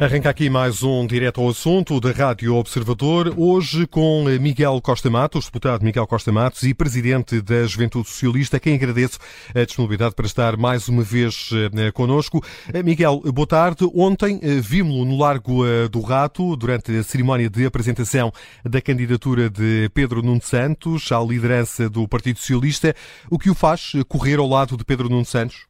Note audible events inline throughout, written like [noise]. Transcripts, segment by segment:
Arranca aqui mais um direto ao assunto da Rádio Observador, hoje com Miguel Costa Matos, deputado Miguel Costa Matos e presidente da Juventude Socialista, quem agradeço a disponibilidade para estar mais uma vez eh, connosco. Eh, Miguel, boa tarde. Ontem eh, vimos-lo no Largo do Rato, durante a cerimónia de apresentação da candidatura de Pedro Nuno Santos à liderança do Partido Socialista. O que o faz correr ao lado de Pedro Nuno Santos?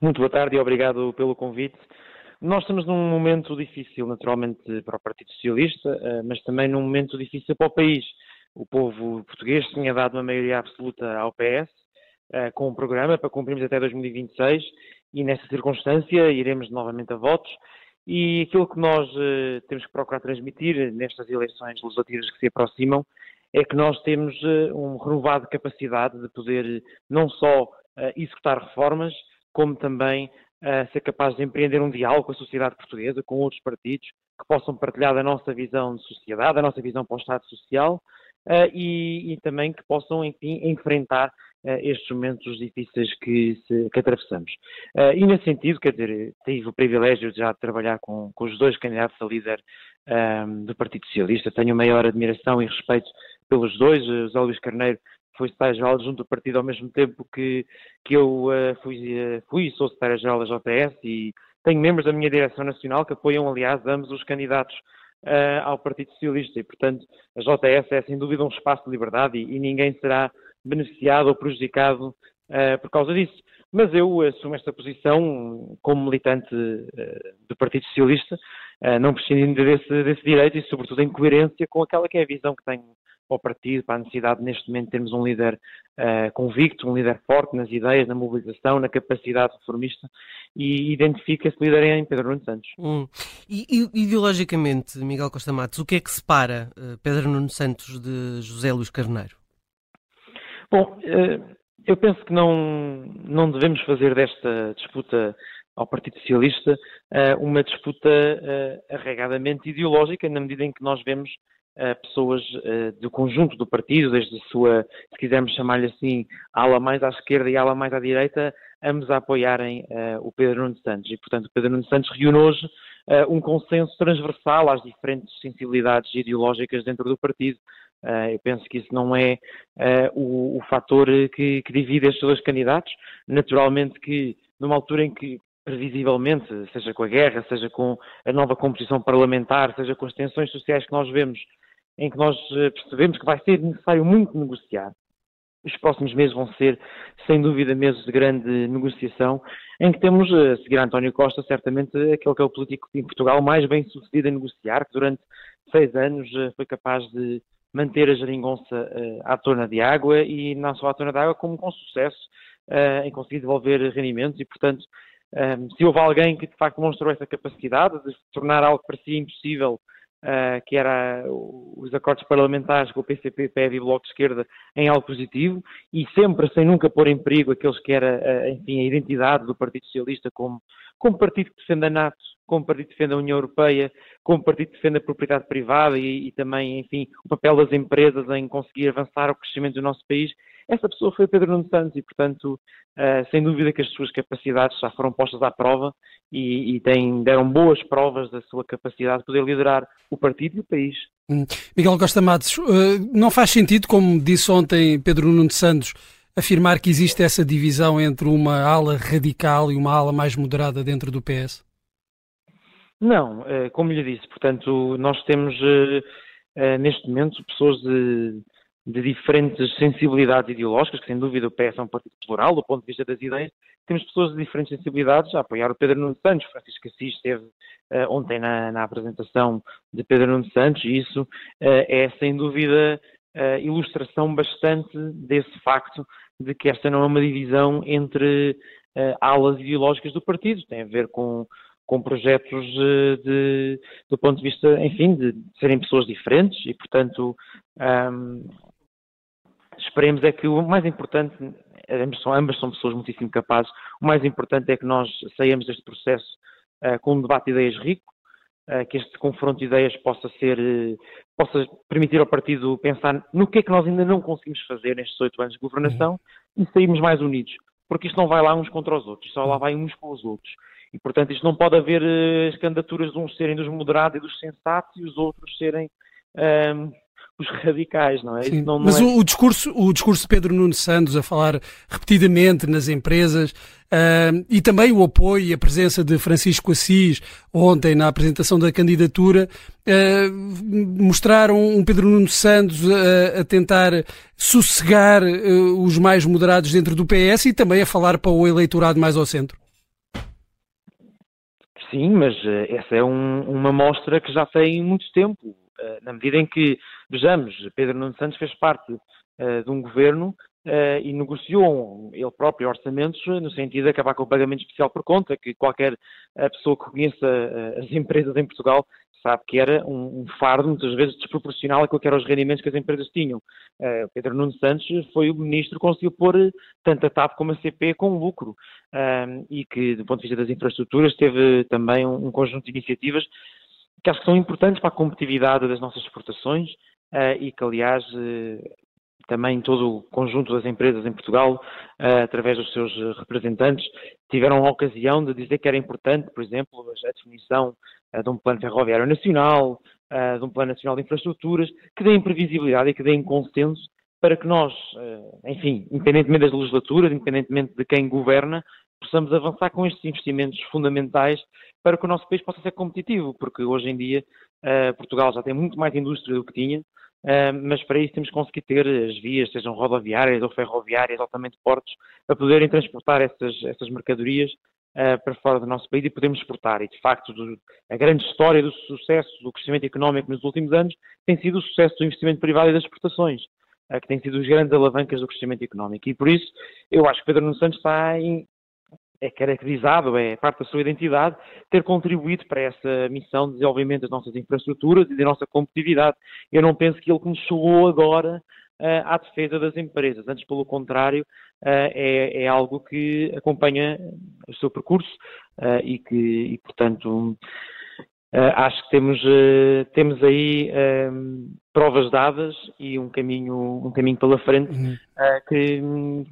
Muito boa tarde e obrigado pelo convite. Nós estamos num momento difícil, naturalmente, para o Partido Socialista, eh, mas também num momento difícil para o país. O povo português tinha dado uma maioria absoluta ao PS, eh, com um programa para cumprirmos até 2026, e nessa circunstância iremos novamente a votos. E aquilo que nós eh, temos que procurar transmitir nestas eleições legislativas que se aproximam é que nós temos uma renovada capacidade de poder não só executar reformas, como também ser capaz de empreender um diálogo com a sociedade portuguesa, com outros partidos, que possam partilhar da nossa visão de sociedade, da nossa visão para o Estado Social uh, e, e, também que possam, enfim, enfrentar uh, estes momentos difíceis que, se, que atravessamos. Uh, e nesse sentido, quer dizer, tive o privilégio de já trabalhar com, com os dois candidatos a líder um, do Partido Socialista, tenho maior admiração e respeito pelos dois, José Luís Carneiro foi secretário-geral junto do partido ao mesmo tempo que, que eu uh, fui, uh, fui sou secretário-geral da JS e tenho membros da minha direção nacional que apoiam, aliás, ambos os candidatos uh, ao Partido Socialista e, portanto, a JS é sem dúvida um espaço de liberdade e, e ninguém será beneficiado ou prejudicado por causa disso. Mas eu assumo esta posição como militante do Partido Socialista, não prescindindo desse, desse direito e, sobretudo, em coerência com aquela que é a visão que tenho para o partido, para a necessidade neste momento de termos um líder uh, convicto, um líder forte nas ideias, na mobilização, na capacidade reformista e identifica esse líder em Pedro Nuno Santos. Hum. E, e, ideologicamente, Miguel Costa Matos, o que é que separa uh, Pedro Nuno Santos de José Luís Carneiro? Bom, uh, eu penso que não, não devemos fazer desta disputa ao Partido Socialista uma disputa arregadamente ideológica, na medida em que nós vemos pessoas uh, do conjunto do partido, desde a sua, se quisermos chamar-lhe assim, ala mais à esquerda e ala mais à direita, ambos a apoiarem o Pedro Nuno Santos. E, portanto, o Pedro Nuno Santos reúne hoje um consenso transversal às diferentes sensibilidades ideológicas dentro do partido. eu penso que isso não é o, fator que divide estes dois candidatos. Naturalmente que, numa altura em que previsivelmente, seja com a guerra, seja com a nova composição parlamentar, seja com as tensões sociais que nós vemos em que nós eh, percebemos que vai ser necessário muito negociar. Os próximos meses vão ser, sem dúvida, meses de grande negociação, em que temos, a seguir a António Costa, certamente aquele que é o político em Portugal mais bem sucedido a negociar, que durante seis anos eh, foi capaz de manter a geringonça à tona de água e não só à tona de água, como com sucesso em conseguir devolver rendimentos e, portanto, um, se houve alguém que de facto mostrou essa capacidade de tornar algo que parecia impossível Uh, que era os acordos parlamentares com o PCP, PEV e Bloco de Esquerda em algo positivo e sempre sem nunca pôr em perigo aqueles que era, uh, enfim, a identidade do Partido Socialista como, como partido que defende a NATO, como partido que defende a União Europeia, como partido que defende a propriedade privada e, e também, enfim, o papel das empresas em conseguir avançar o crescimento do nosso país. Essa pessoa foi Pedro Nuno Santos e, portanto, uh, sem dúvida que as suas capacidades já foram postas à prova e, e deram boas provas da sua capacidade de poder liderar o partido e o país. Hum. Miguel Costa Matos, uh, não faz sentido, como disse ontem Pedro Nuno Santos, afirmar que existe essa divisão entre uma ala radical e uma ala mais moderada dentro do PS? Não, uh, como lhe disse, portanto, nós temos neste momento pessoas de de diferentes sensibilidades ideológicas, que sem dúvida o PS é um partido plural do ponto de vista das ideias, temos pessoas de diferentes sensibilidades a apoiar o Pedro Nuno Santos. Francisco Assis esteve uh, ontem na, na, apresentação de Pedro Nuno Santos e isso uh, é sem dúvida uh, ilustração bastante desse facto de que esta não é uma divisão entre alas ideológicas do partido, tem a ver com com projetos de, do ponto de vista, enfim, de serem pessoas diferentes e, portanto, um, esperemos é que o mais importante, ambas são, ambas são pessoas muitíssimo capazes, o mais importante é que nós saiamos deste processo uh, com um debate de ideias rico, uh, que este confronto de ideias possa ser, uh, possa permitir ao partido pensar no que é que nós ainda não conseguimos fazer nestes oito anos de governação uhum. e sairmos mais unidos, porque isto não vai lá uns contra os outros, só lá vai uns com os outros. E, portanto, isto não pode haver uh, as candidaturas de uns serem dos moderados e dos sensatos e os outros serem um, os radicais, não é? Sim, não, não mas é... O, discurso, o discurso de Pedro Nuno Santos a falar repetidamente nas empresas uh, e também o apoio e a presença de Francisco Assis ontem na apresentação da candidatura uh, mostraram um Pedro Nuno Santos a, a tentar sossegar uh, os mais moderados dentro do PS e também a falar para o eleitorado mais ao centro. Sim, mas essa é um, uma mostra que já tem muito tempo eh, na medida em que, vejamos, Pedro Nuno Santos fez parte uh, de um governo uh, e negociou ele próprio orçamentos no sentido de acabar com o pagamento especial por conta, que qualquer pessoa que conheça as [laughs] empresas em Portugal sabe que era um, um, fardo, muitas vezes, desproporcional àquilo que eram os rendimentos que as empresas tinham. Uh, Pedro Nuno Santos foi o ministro que conseguiu pôr tanto a TAP como a CP com lucro uh, e que, do ponto de vista das infraestruturas, teve também um, um conjunto de iniciativas que acho que são importantes para a competitividade das nossas exportações uh, e que, aliás, uh, também todo o conjunto das empresas em Portugal, uh, através dos seus representantes, tiveram a ocasião de dizer que era importante, por exemplo, a definição de um plano ferroviário nacional, de um plano nacional de infraestruturas, que deem previsibilidade e que deem consenso para que nós, enfim, independentemente das legislaturas, independentemente de quem governa, possamos avançar com estes investimentos fundamentais para que o nosso país possa ser competitivo, porque hoje em dia uh, Portugal já tem muito mais indústria do que tinha, uh, mas para isso temos que conseguir ter as vias, sejam rodoviárias ou ferroviárias, altamente portos, a poderem transportar essas, essas mercadorias uh, para fora do nosso país e podermos exportar. E, de facto, do, a grande história do sucesso do crescimento económico nos últimos anos tem sido o sucesso do investimento privado e das exportações que têm sido os grandes alavancas do crescimento económico. E por isso, eu acho que Pedro Nuno Santos está em, é caracterizado, é parte da sua identidade, ter contribuído para essa missão de desenvolvimento das nossas infraestruturas e da nossa competitividade. Eu não penso que ele começou agora uh, à defesa das empresas, antes pelo contrário, uh, é, é, algo que acompanha o seu percurso uh, e que, e, portanto, acho que temos, temos aí provas dadas e um caminho, um caminho pela frente uhum. uh, que,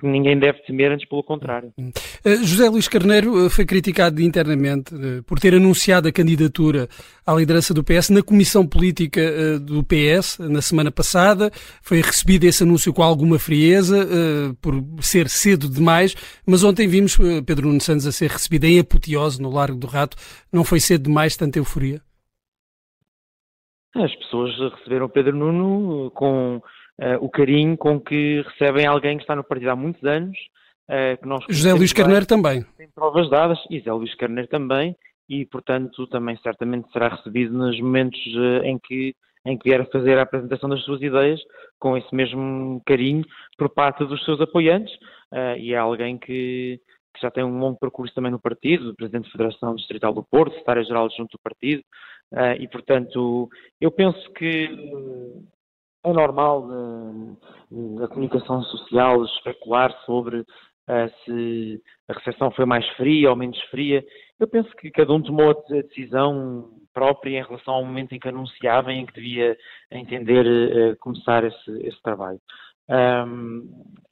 que, ninguém deve temer, antes pelo contrário. Uhum. Uh, José Luís Carneiro uh, foi criticado internamente por ter anunciado a candidatura à liderança do PS na Comissão Política do PS na semana passada. Foi recebido esse anúncio com alguma frieza, por ser cedo demais, mas ontem vimos Pedro Nuno Santos a ser recebido em apoteose no Largo do Rato. Não foi cedo demais tanta euforia? As pessoas receberam Pedro Nuno com uh, o carinho com que recebem alguém que está no partido há muitos anos. Uh, que nós José Luís Carneiro também. Tem provas dadas, e José Luís Carneiro também, e portanto também certamente será recebido nos momentos uh, em que em que vier a fazer a apresentação das suas ideias com esse mesmo carinho por parte dos seus apoiantes e é alguém que, que já tem um longo percurso também no partido, Presidente da Federação Distrital do Porto, Secretário-Geral junto do partido, Uh, e, portanto, eu penso que é normal na comunicação social especular sobre uh, se a recepção foi mais fria ou menos fria. Eu penso que cada um tomou a decisão própria em relação ao momento em que anunciava e em que devia entender uh, começar esse, esse trabalho. Um,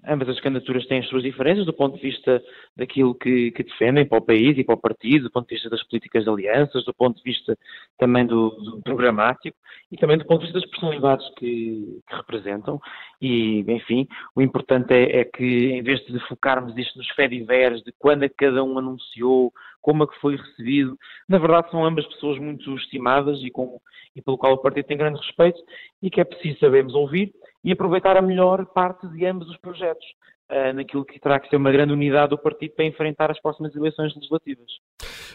ambas as candidaturas têm as suas diferenças do ponto de vista daquilo que, que, defendem para o país e para o partido, do ponto de vista das políticas de alianças, do ponto de vista também do, do programático e também do ponto de vista das personalidades que, que representam. E, enfim, o importante é, é, que em vez de focarmos isto nos fediveres de quando é que cada um anunciou, como é que foi recebido, na verdade são ambas pessoas muito estimadas e, com, e pelo qual o partido tem grande respeito e que é preciso sabermos ouvir e aproveitar a melhor parte de ambos os projetos, naquilo que terá que ser uma grande unidade do partido para enfrentar as próximas eleições legislativas.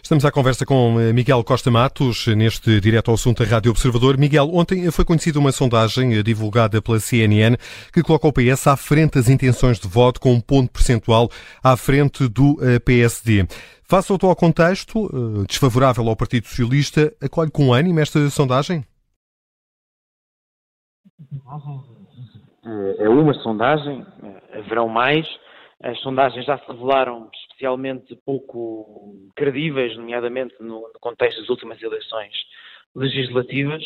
Estamos à conversa com eh, Miguel Costa Matos, neste Direto ao Assunto da Rádio Observador. Miguel, ontem foi conhecida uma sondagem eh, divulgada pela CNN que coloca o PS à frente das intenções de voto, com um ponto percentual à frente do PSD. Face ao atual contexto, desfavorável ao Partido Socialista, acolhe com ânimo esta sondagem? é uma sondagem, eh, haverão mais. As sondagens já se revelaram especialmente pouco credíveis, nomeadamente no, contexto das últimas eleições legislativas,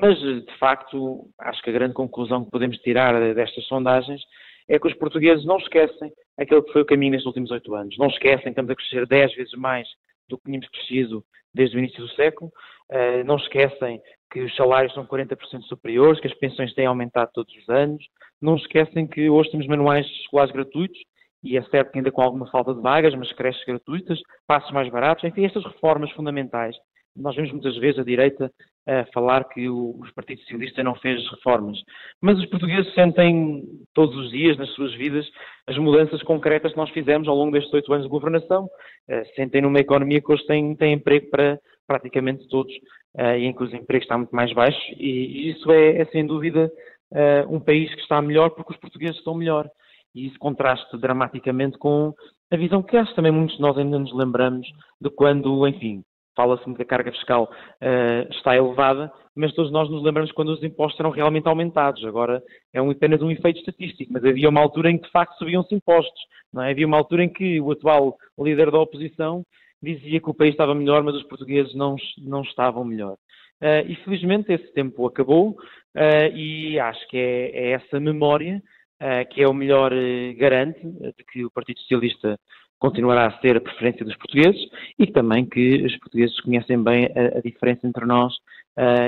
mas de facto acho que a grande conclusão que podemos tirar destas sondagens é que os portugueses não esquecem aquele que foi o caminho nestes últimos oito anos. Não esquecem que estamos a crescer dez vezes mais do que tínhamos crescido desde o início do século. Uh, não esquecem que os salários são 40% superiores, que as pensões têm aumentado todos os anos. Não esquecem que hoje temos manuais escolares gratuitos, e é certo que ainda com alguma falta de vagas, mas creches gratuitas, passos mais baratos, enfim, estas reformas fundamentais. Nós vemos muitas vezes a direita a falar que o, os Partido Socialista não fez reformas, mas os portugueses sentem todos os dias nas suas vidas as mudanças concretas que nós fizemos ao longo destes oito anos de governação. Uh, sentem numa economia que hoje tem, tem emprego para praticamente todos uh, e em que os empregos estão muito mais baixos. E, isso é, é, sem dúvida uh, um país que está melhor porque os portugueses estão melhor. E isso contrasta dramaticamente com a visão que acho também muitos de nós ainda nos lembramos de quando, enfim, fala-se que a carga fiscal uh, está elevada, mas todos nós nos lembramos quando os impostos eram realmente aumentados. Agora é um, apenas um efeito estatístico, mas havia uma altura em que de facto subiam-se impostos. É? Havia uma altura em que o atual líder da oposição dizia que o país estava melhor, mas os portugueses não, não estavam melhor. Uh, e felizmente esse tempo acabou uh, e acho que é, é essa memória uh, que é o melhor garante de que o Partido Socialista continuará a ser a preferência dos portugueses e também que os portugueses conhecem bem a, a diferença entre nós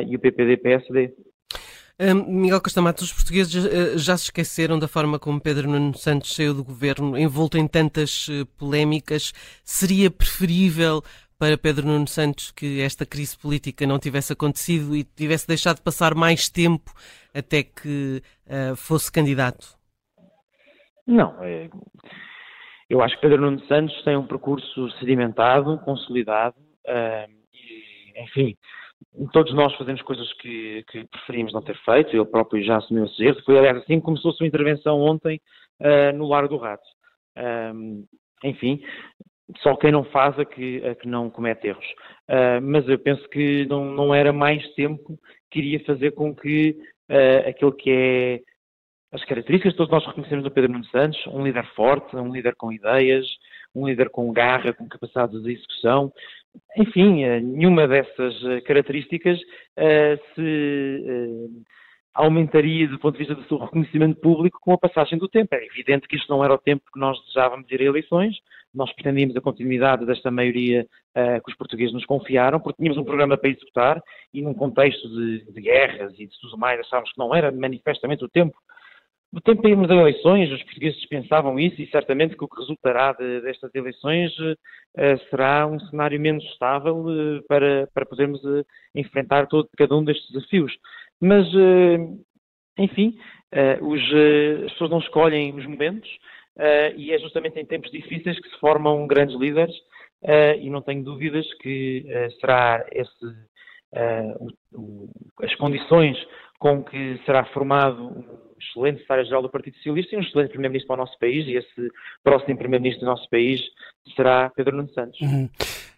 e o PPD-PSD. Um, Miguel Costa Matos, os portugueses uh, já se esqueceram da forma como Pedro Nuno Santos saiu do governo, envolto em tantas uh, polémicas. Seria preferível para Pedro Nuno Santos que esta crise política não tivesse acontecido e tivesse deixado passar mais tempo até que uh, fosse candidato? Não. É... Eu acho que Pedro Nuno Santos tem um percurso sedimentado, consolidado, e, enfim, todos nós fazemos coisas que, que, preferimos não ter feito, ele próprio já assumiu esse erro. Foi, aliás, assim que começou a sua intervenção ontem uh, no Largo do Rato. Enfim, só quem não faz é que, é que não comete erros. Uh, mas eu penso que não, não era mais tempo que iria fazer com que uh, aquilo que é as características que todos nós reconhecemos no Pedro Nuno Santos, um líder forte, um líder com ideias, um líder com garra, com capacidade de execução, enfim, eh, nenhuma dessas eh, características uh, se uh, aumentaria do ponto de vista do seu reconhecimento público com a passagem do tempo. É evidente que isto não era o tempo que nós desejávamos ir a eleições, nós pretendíamos a continuidade desta maioria uh, que os portugueses nos confiaram, porque tínhamos um programa para executar e num contexto de, de guerras e de tudo mais, achávamos que não era manifestamente o tempo no tempo de irmos a eleições, os portugueses pensavam isso e certamente que o que resultará de, destas eleições uh, será um cenário menos estável uh, para, para podermos uh, enfrentar todo, cada um destes desafios. Mas, enfim, os, as pessoas não escolhem os momentos e é justamente em tempos difíceis que se formam grandes líderes e não tenho dúvidas que será esse, o, o, as condições com que será formado excelente secretário-geral do Partido Socialista e um excelente primeiro-ministro para o nosso país, e esse próximo primeiro-ministro do nosso país será Pedro Nuno Santos. Uhum.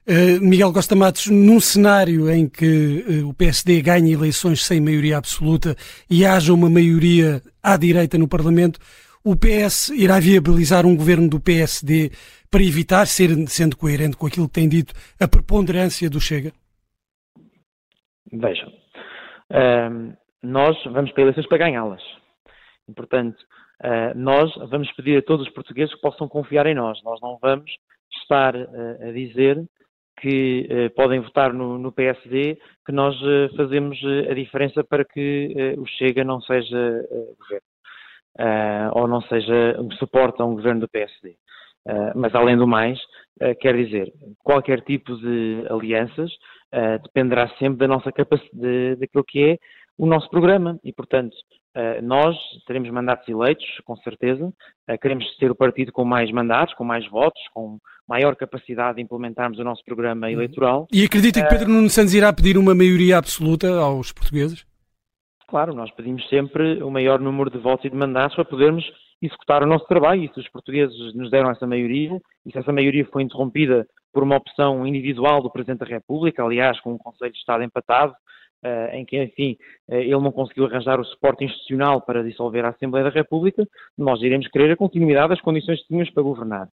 Uh, Miguel Costa Matos, num cenário em que uh, o PSD ganhe eleições sem maioria absoluta e haja uma maioria à direita no Parlamento, o PS irá viabilizar um governo do PSD para evitar, ser, sendo coerente com aquilo que tem dito, a preponderância do Chega? Vejam, uh, nós vamos para eleições para ganhá-las. E, portanto, uh, nós vamos pedir a todos os portugueses que possam confiar em nós. Nós não vamos estar uh, a dizer que uh, podem votar no, no, PSD, que nós fazemos a diferença para que o Chega não seja governo, ou não seja um suporte a um governo do PSD. mas, além do mais, quer dizer, qualquer tipo de alianças dependerá sempre da nossa capacidade, daquilo que é o nosso programa e, portanto, eh, nós teremos mandatos eleitos, com certeza. Eh, queremos ser o partido com mais mandatos, com mais votos, com maior capacidade de implementarmos o nosso programa uhum. eleitoral. E acredita que eh, Pedro Nuno Santos irá pedir uma maioria absoluta aos portugueses? Claro, nós pedimos sempre o maior número de votos e de mandatos para podermos executar o nosso trabalho. E se os portugueses nos deram essa maioria, e se essa maioria foi interrompida por uma opção individual do Presidente da República, aliás, com um Conselho de Estado empatado, Uh, em que, enfim, uh, ele não conseguiu arranjar o suporte institucional para dissolver a Assembleia da República, nós iremos querer a continuidade das condições que tínhamos para governar.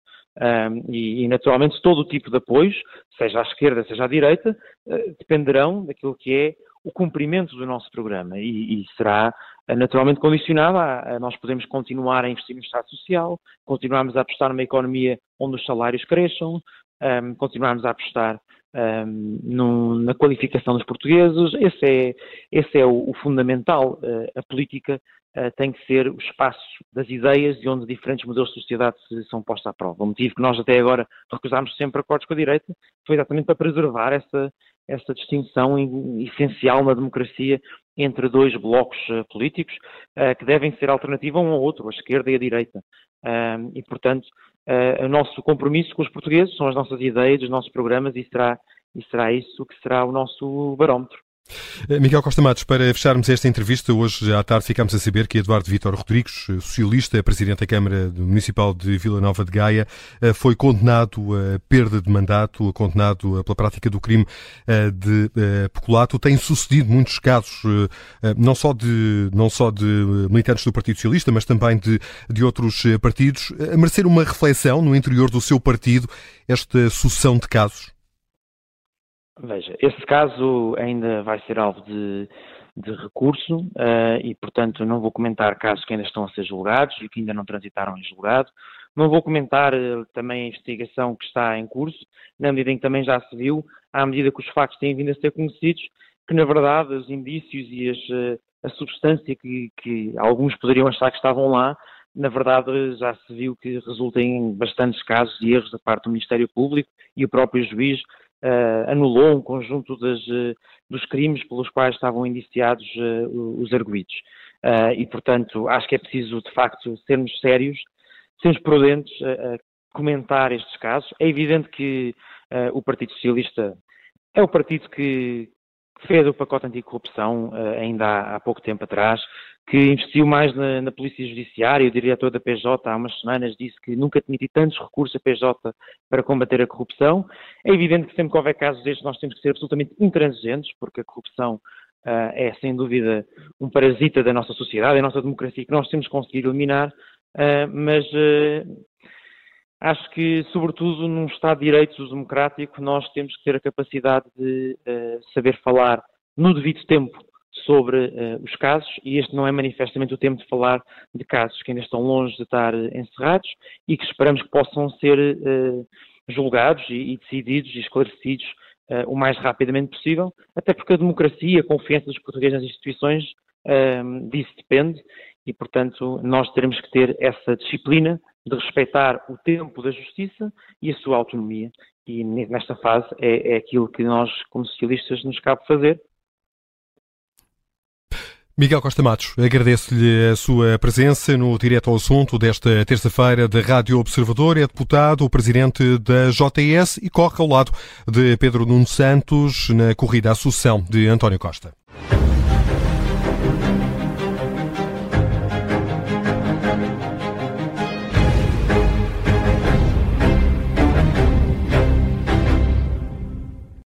e, e, naturalmente, todo o tipo de apoios, seja à esquerda, seja à direita, uh, dependerão daquilo que é o cumprimento do nosso programa e, e será naturalmente condicionada a, a, nós podemos continuar a investir no Estado Social, continuarmos a apostar numa economia onde os salários cresçam, um, continuarmos a apostar um, na qualificação dos portugueses. Esse é, esse é o, o fundamental. Uh, a política tem que ser o espaço das ideias e onde diferentes modelos de sociedade são postos à prova. O motivo que nós até agora recusámos sempre acordos com a direita foi exatamente para preservar essa, essa distinção essencial na democracia entre dois blocos uh, políticos uh, que devem ser alternativa um ao outro, a esquerda e a direita. E, portanto, o nosso compromisso com os portugueses são as nossas ideias, os nossos programas e será, e será isso que será o nosso barómetro. Eh, Miguel Costa Matos, para fecharmos esta entrevista, hoje à tarde ficamos a saber que Eduardo Vítor Rodrigues, eh, socialista, presidente da Câmara Municipal de Vila Nova de Gaia, eh, foi condenado a perda de mandato, condenado pela prática do crime de peculato. Tem sucedido muitos casos, não só de, não só de militantes do Partido Socialista, mas também de, de outros partidos. A merecer uma reflexão no interior do seu partido, esta sucessão de casos? Veja, esse caso ainda vai ser alvo de, de recurso uh, e, portanto, não vou comentar casos que ainda estão a ser julgados e que ainda não transitaram em julgado. Não vou comentar uh, também a investigação que está em curso, na medida em que também já se viu, à medida que os factos têm vindo a ser conhecidos, que na verdade os indícios e as, uh, a substância que, que alguns poderiam achar que estavam lá, na verdade já se viu que resulta em bastantes casos de erros da parte do Ministério Público e o próprio juiz uh, anulou um conjunto das, uh, dos crimes pelos quais estavam indiciados uh, os arguídos. e, portanto, acho que é preciso, de facto, sermos sérios, sermos prudentes a, a comentar estes casos. É evidente que o Partido Socialista é o partido que, fez o pacote anticorrupção ainda há, pouco tempo atrás, que investiu mais na, na, Polícia Judiciária. O diretor da PJ há umas semanas disse que nunca tinha tido tantos recursos a PJ para combater a corrupção. É evidente que sempre que houver casos destes nós temos que ser absolutamente intransigentes, porque a corrupção uh, é sem dúvida um parasita da nossa sociedade, da nossa democracia, que nós temos que conseguir eliminar, uh, mas acho que, sobretudo num Estado de Direitos democrático, nós temos que ter a capacidade de uh, saber falar no devido tempo sobre uh, os casos, e este não é manifestamente o tempo de falar de casos que ainda estão longe de estar encerrados e que esperamos que possam ser uh, julgados e, e, decididos e esclarecidos o mais rapidamente possível, até porque a democracia, a confiança dos portugueses nas instituições, disso depende, e portanto nós teremos que ter essa disciplina de respeitar o tempo da justiça e a sua autonomia. E nesta fase é, é aquilo que nós, como socialistas, nos cabe fazer. Miguel Costa Matos, agradeço-lhe a sua presença no Direto ao Assunto desta terça-feira da Rádio Observador. É deputado, presidente da JS e corre ao lado de Pedro Nuno Santos na corrida à sucessão de António Costa.